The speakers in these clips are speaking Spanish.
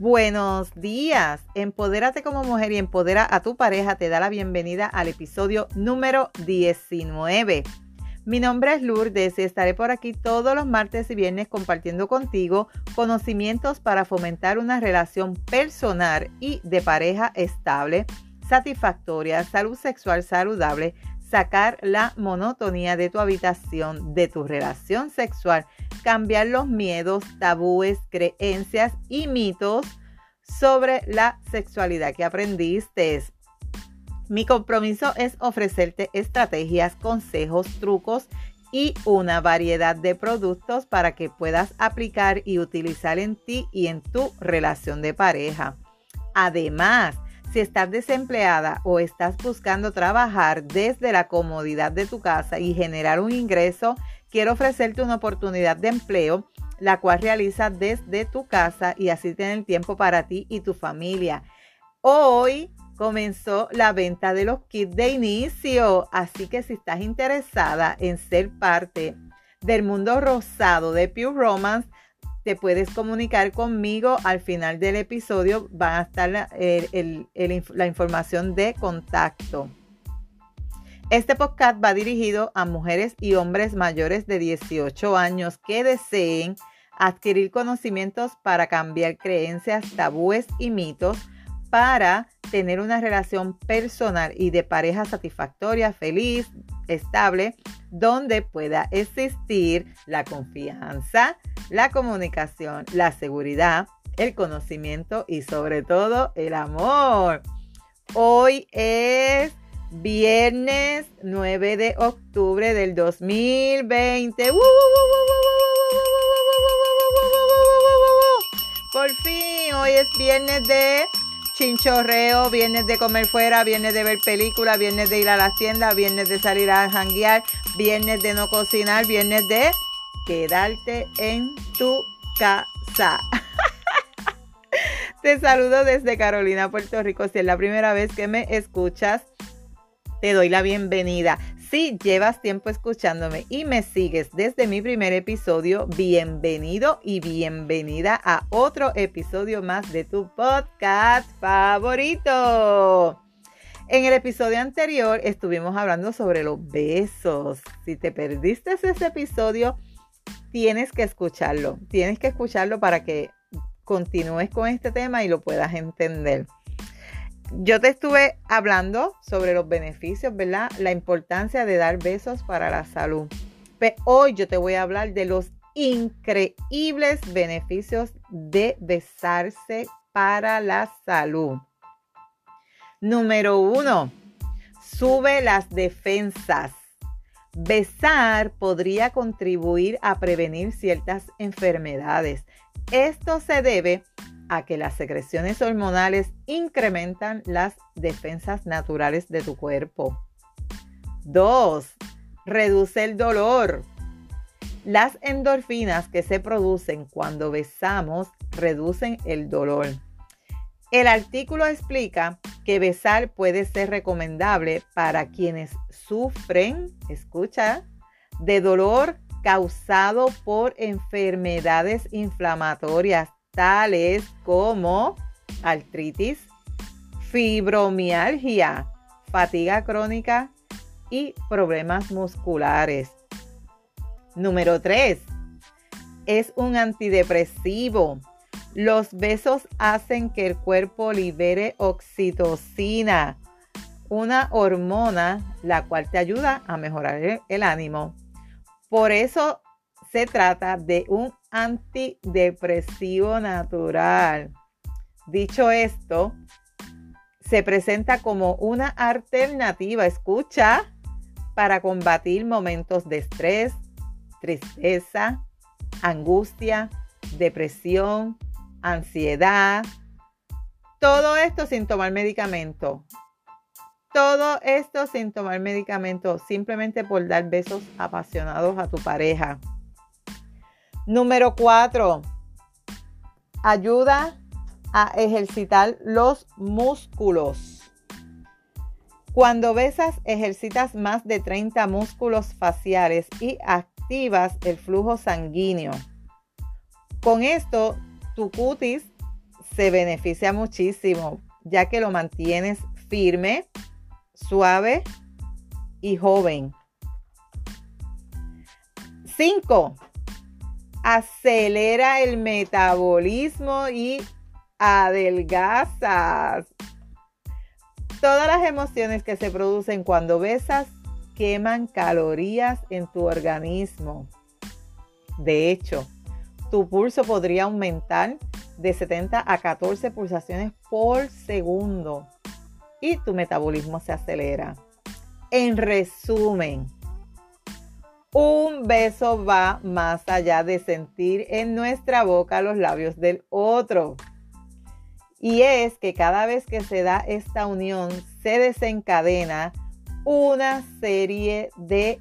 Buenos días. Empodérate como mujer y empodera a tu pareja. Te da la bienvenida al episodio número 19. Mi nombre es Lourdes y estaré por aquí todos los martes y viernes compartiendo contigo conocimientos para fomentar una relación personal y de pareja estable, satisfactoria, salud sexual saludable, sacar la monotonía de tu habitación, de tu relación sexual, cambiar los miedos, tabúes, creencias y mitos sobre la sexualidad que aprendiste. Mi compromiso es ofrecerte estrategias, consejos, trucos y una variedad de productos para que puedas aplicar y utilizar en ti y en tu relación de pareja. Además, si estás desempleada o estás buscando trabajar desde la comodidad de tu casa y generar un ingreso, quiero ofrecerte una oportunidad de empleo, la cual realizas desde tu casa y así tener tiempo para ti y tu familia. Hoy comenzó la venta de los kits de inicio, así que si estás interesada en ser parte del mundo rosado de Pure Romance, te puedes comunicar conmigo. Al final del episodio va a estar la, la información de contacto. Este podcast va dirigido a mujeres y hombres mayores de 18 años que deseen adquirir conocimientos para cambiar creencias, tabúes y mitos para tener una relación personal y de pareja satisfactoria, feliz, estable, donde pueda existir la confianza, la comunicación, la seguridad, el conocimiento y sobre todo el amor. Hoy es viernes 9 de octubre del 2020. Por fin, hoy es viernes de chinchorreo, viernes de comer fuera, viernes de ver películas, viernes de ir a las tiendas, viernes de salir a janguear, viernes de no cocinar, viernes de quedarte en tu casa. Te saludo desde Carolina, Puerto Rico. Si es la primera vez que me escuchas, te doy la bienvenida. Si llevas tiempo escuchándome y me sigues desde mi primer episodio, bienvenido y bienvenida a otro episodio más de tu podcast favorito. En el episodio anterior estuvimos hablando sobre los besos. Si te perdiste ese episodio, tienes que escucharlo. Tienes que escucharlo para que continúes con este tema y lo puedas entender yo te estuve hablando sobre los beneficios, ¿verdad? La importancia de dar besos para la salud. Pero hoy yo te voy a hablar de los increíbles beneficios de besarse para la salud. Número uno, sube las defensas. Besar podría contribuir a prevenir ciertas enfermedades. Esto se debe a que las secreciones hormonales incrementan las defensas naturales de tu cuerpo. 2. Reduce el dolor. Las endorfinas que se producen cuando besamos reducen el dolor. El artículo explica que besar puede ser recomendable para quienes sufren, escucha, de dolor causado por enfermedades inflamatorias tales como artritis, fibromialgia, fatiga crónica y problemas musculares. Número 3. Es un antidepresivo. Los besos hacen que el cuerpo libere oxitocina, una hormona la cual te ayuda a mejorar el ánimo. Por eso se trata de un antidepresivo natural. Dicho esto, se presenta como una alternativa, escucha, para combatir momentos de estrés, tristeza, angustia, depresión, ansiedad. Todo esto sin tomar medicamento. Todo esto sin tomar medicamento, simplemente por dar besos apasionados a tu pareja. Número cuatro, ayuda a ejercitar los músculos. Cuando besas, ejercitas más de 30 músculos faciales y activas el flujo sanguíneo. Con esto, tu cutis se beneficia muchísimo, ya que lo mantienes firme, suave y joven. 5. Acelera el metabolismo y adelgazas. Todas las emociones que se producen cuando besas queman calorías en tu organismo. De hecho, tu pulso podría aumentar de 70 a 14 pulsaciones por segundo y tu metabolismo se acelera. En resumen, un beso va más allá de sentir en nuestra boca los labios del otro. Y es que cada vez que se da esta unión se desencadena una serie de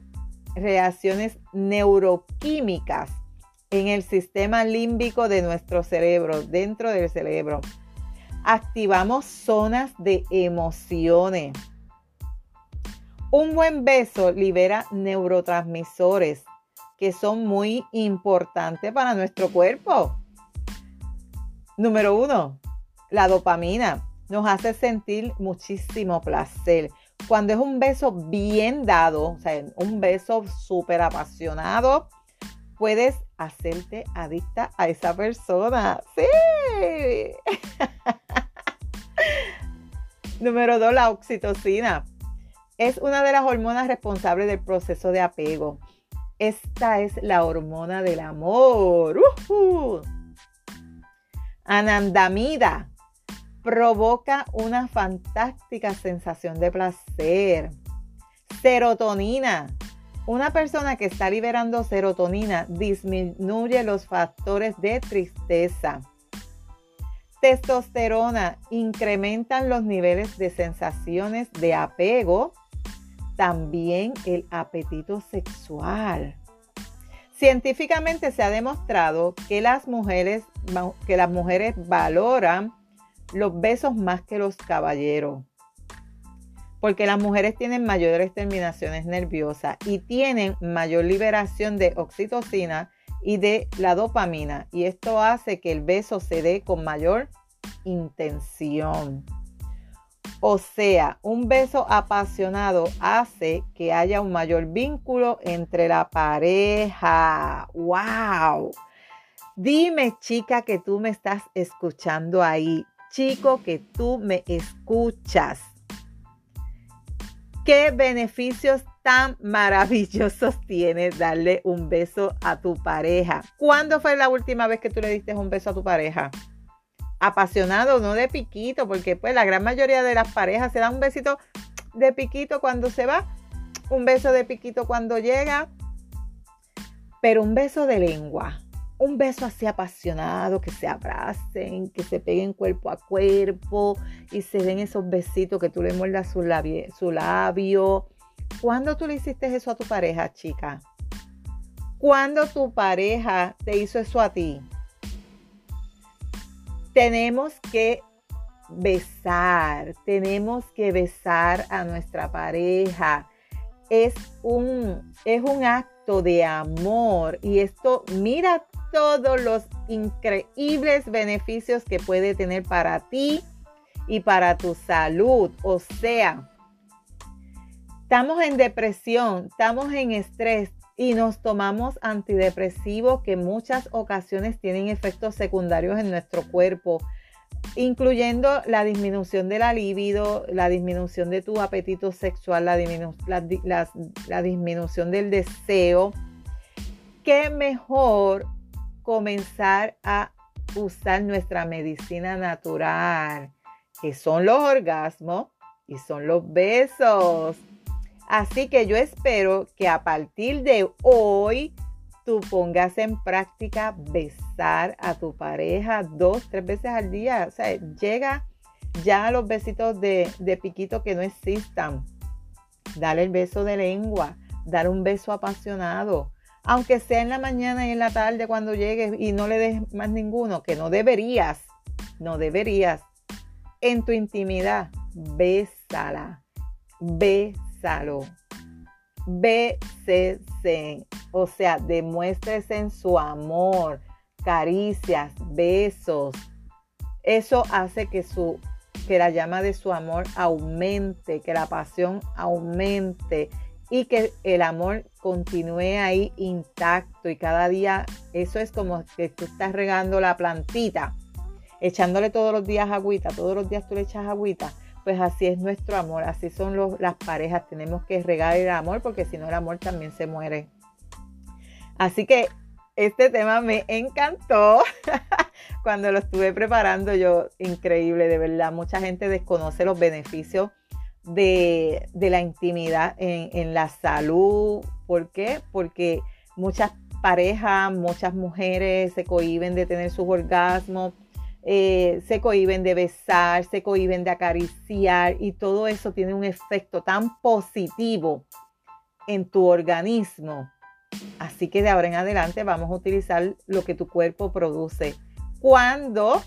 reacciones neuroquímicas en el sistema límbico de nuestro cerebro, dentro del cerebro. Activamos zonas de emociones. Un buen beso libera neurotransmisores que son muy importantes para nuestro cuerpo. Número uno, la dopamina nos hace sentir muchísimo placer. Cuando es un beso bien dado, o sea, un beso súper apasionado, puedes hacerte adicta a esa persona. Sí. Número dos, la oxitocina. Es una de las hormonas responsables del proceso de apego. Esta es la hormona del amor. Anandamida provoca una fantástica sensación de placer. Serotonina una persona que está liberando serotonina disminuye los factores de tristeza. Testosterona incrementan los niveles de sensaciones de apego, también el apetito sexual. Científicamente se ha demostrado que las mujeres, que las mujeres valoran los besos más que los caballeros porque las mujeres tienen mayores terminaciones nerviosas y tienen mayor liberación de oxitocina y de la dopamina. Y esto hace que el beso se dé con mayor intención. O sea, un beso apasionado hace que haya un mayor vínculo entre la pareja. ¡Wow! Dime, chica, que tú me estás escuchando ahí. Chico, que tú me escuchas. ¿Qué beneficios tan maravillosos tiene darle un beso a tu pareja? ¿Cuándo fue la última vez que tú le diste un beso a tu pareja? Apasionado, no de piquito, porque pues la gran mayoría de las parejas se dan un besito de piquito cuando se va, un beso de piquito cuando llega, pero un beso de lengua un beso así apasionado, que se abracen, que se peguen cuerpo a cuerpo y se den esos besitos que tú le muerdas su labio. Su labio. ¿Cuándo tú le hiciste eso a tu pareja, chica? ¿Cuándo tu pareja te hizo eso a ti? Tenemos que besar, tenemos que besar a nuestra pareja. Es un, es un acto de amor y esto, mira todos los increíbles beneficios que puede tener para ti y para tu salud. O sea, estamos en depresión, estamos en estrés y nos tomamos antidepresivos que en muchas ocasiones tienen efectos secundarios en nuestro cuerpo, incluyendo la disminución de la libido, la disminución de tu apetito sexual, la, la disminución del deseo. ¿Qué mejor comenzar a usar nuestra medicina natural, que son los orgasmos y son los besos. Así que yo espero que a partir de hoy tú pongas en práctica besar a tu pareja dos, tres veces al día. O sea, llega ya a los besitos de, de piquito que no existan. Dale el beso de lengua, dar un beso apasionado aunque sea en la mañana y en la tarde cuando llegues y no le des más ninguno, que no deberías, no deberías. En tu intimidad, bésala, bésalo, bésese, o sea, demuéstrese en su amor, caricias, besos, Eso hace que su que la llama de su amor aumente, que la pasión aumente y que el amor continúe ahí intacto. Y cada día eso es como que tú estás regando la plantita, echándole todos los días agüita, todos los días tú le echas agüita, pues así es nuestro amor, así son las parejas, tenemos que regar el amor porque si no el amor también se muere. Así que este tema me encantó cuando lo estuve preparando yo, increíble, de verdad, mucha gente desconoce los beneficios de, la intimidad en, la salud. ¿Por qué? Porque muchas parejas, muchas mujeres se cohiben de tener sus orgasmos, eh, se cohiben de besar, se cohiben de acariciar y todo eso tiene un efecto tan positivo en tu organismo. Así que de ahora en adelante vamos a utilizar lo que tu cuerpo produce. Cuando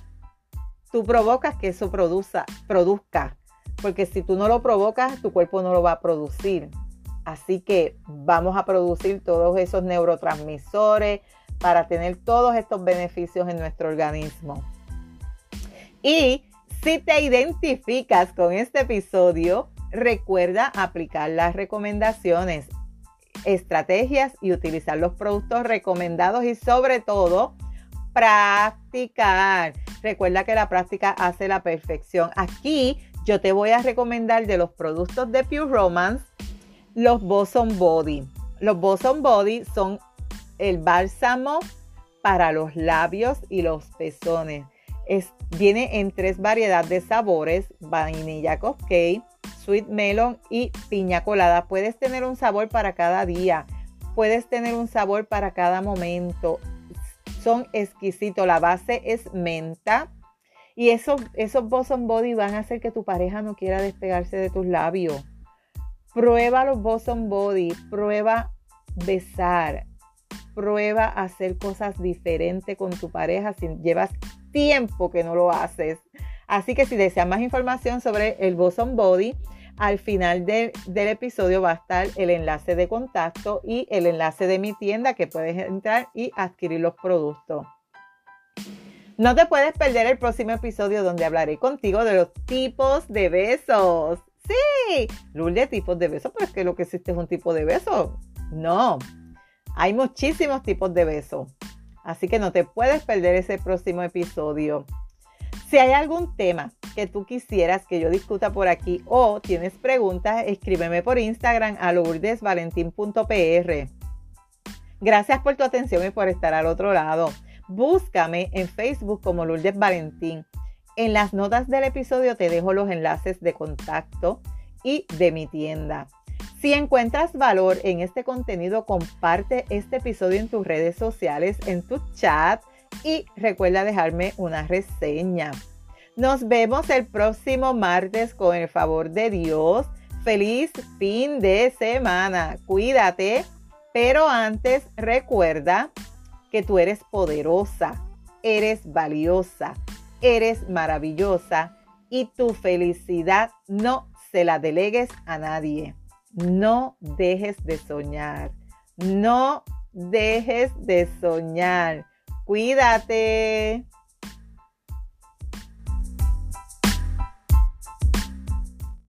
tú provocas que eso produzca, produzca porque si tú no lo provocas, tu cuerpo no lo va a producir. Así que vamos a producir todos esos neurotransmisores para tener todos estos beneficios en nuestro organismo. Y si te identificas con este episodio, recuerda aplicar las recomendaciones, estrategias y utilizar los productos recomendados y sobre todo practicar. Recuerda que la práctica hace la perfección. Aquí yo te voy a recomendar de los productos de Pure Romance los Boson Body. Los Boson Body son el bálsamo para los labios y los pezones. Viene en tres variedades de sabores, vainilla cupcake, sweet melon y piña colada. Puedes tener un sabor para cada día, puedes tener un sabor para cada momento. Son exquisitos. La base es menta, y esos, esos Boson Body van a hacer que tu pareja no quiera despegarse de tus labios. Prueba los Boson Body, prueba besar, prueba hacer cosas diferentes con tu pareja si llevas tiempo que no lo haces. Así que si deseas más información sobre el Boson Body, al final del episodio va a estar el enlace de contacto y el enlace de mi tienda que puedes entrar y adquirir los productos. No te puedes perder el próximo episodio donde hablaré contigo de los tipos de besos. Sí, Lul de tipos de besos, pero es que lo que existe es un tipo de beso. No, hay muchísimos tipos de besos. Así que no te puedes perder ese próximo episodio. Si hay algún tema que tú quisieras que yo discuta por aquí o tienes preguntas, escríbeme por Instagram a lourdesvalentín.pr. Gracias por tu atención y por estar al otro lado. Búscame en Facebook como Lourdes Valentín. En las notas del episodio te dejo los enlaces de contacto y de mi tienda. Si encuentras valor en este contenido, comparte este episodio en tus redes sociales, en tu chat y recuerda dejarme una reseña. Nos vemos el próximo martes con el favor de Dios. Feliz fin de semana. Cuídate. Pero antes recuerda que tú eres poderosa, eres valiosa, eres maravillosa y tu felicidad no se la delegues a nadie. No dejes de soñar. No dejes de soñar. Cuídate.